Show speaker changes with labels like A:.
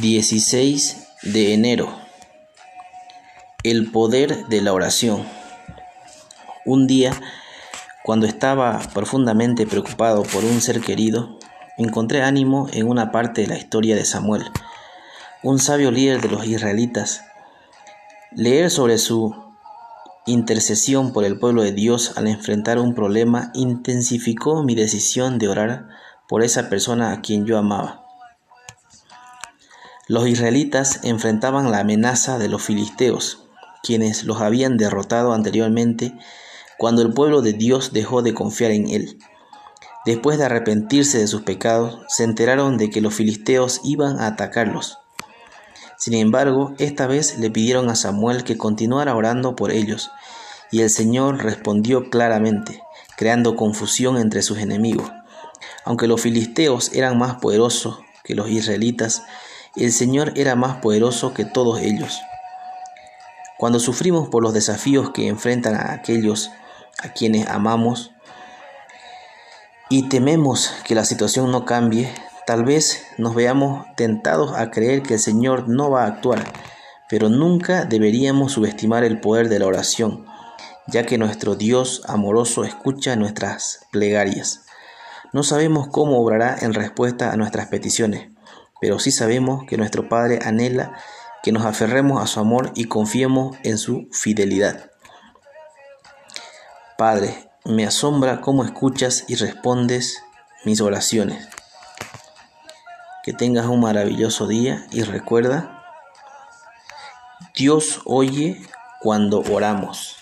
A: 16 de enero. El poder de la oración. Un día, cuando estaba profundamente preocupado por un ser querido, encontré ánimo en una parte de la historia de Samuel, un sabio líder de los israelitas. Leer sobre su intercesión por el pueblo de Dios al enfrentar un problema intensificó mi decisión de orar por esa persona a quien yo amaba. Los israelitas enfrentaban la amenaza de los filisteos, quienes los habían derrotado anteriormente cuando el pueblo de Dios dejó de confiar en él. Después de arrepentirse de sus pecados, se enteraron de que los filisteos iban a atacarlos. Sin embargo, esta vez le pidieron a Samuel que continuara orando por ellos, y el Señor respondió claramente, creando confusión entre sus enemigos. Aunque los filisteos eran más poderosos que los israelitas, el Señor era más poderoso que todos ellos. Cuando sufrimos por los desafíos que enfrentan a aquellos a quienes amamos y tememos que la situación no cambie, tal vez nos veamos tentados a creer que el Señor no va a actuar, pero nunca deberíamos subestimar el poder de la oración, ya que nuestro Dios amoroso escucha nuestras plegarias. No sabemos cómo obrará en respuesta a nuestras peticiones, pero sí sabemos que nuestro Padre anhela que nos aferremos a su amor y confiemos en su fidelidad. Padre, me asombra cómo escuchas y respondes mis oraciones. Que tengas un maravilloso día y recuerda, Dios oye cuando oramos.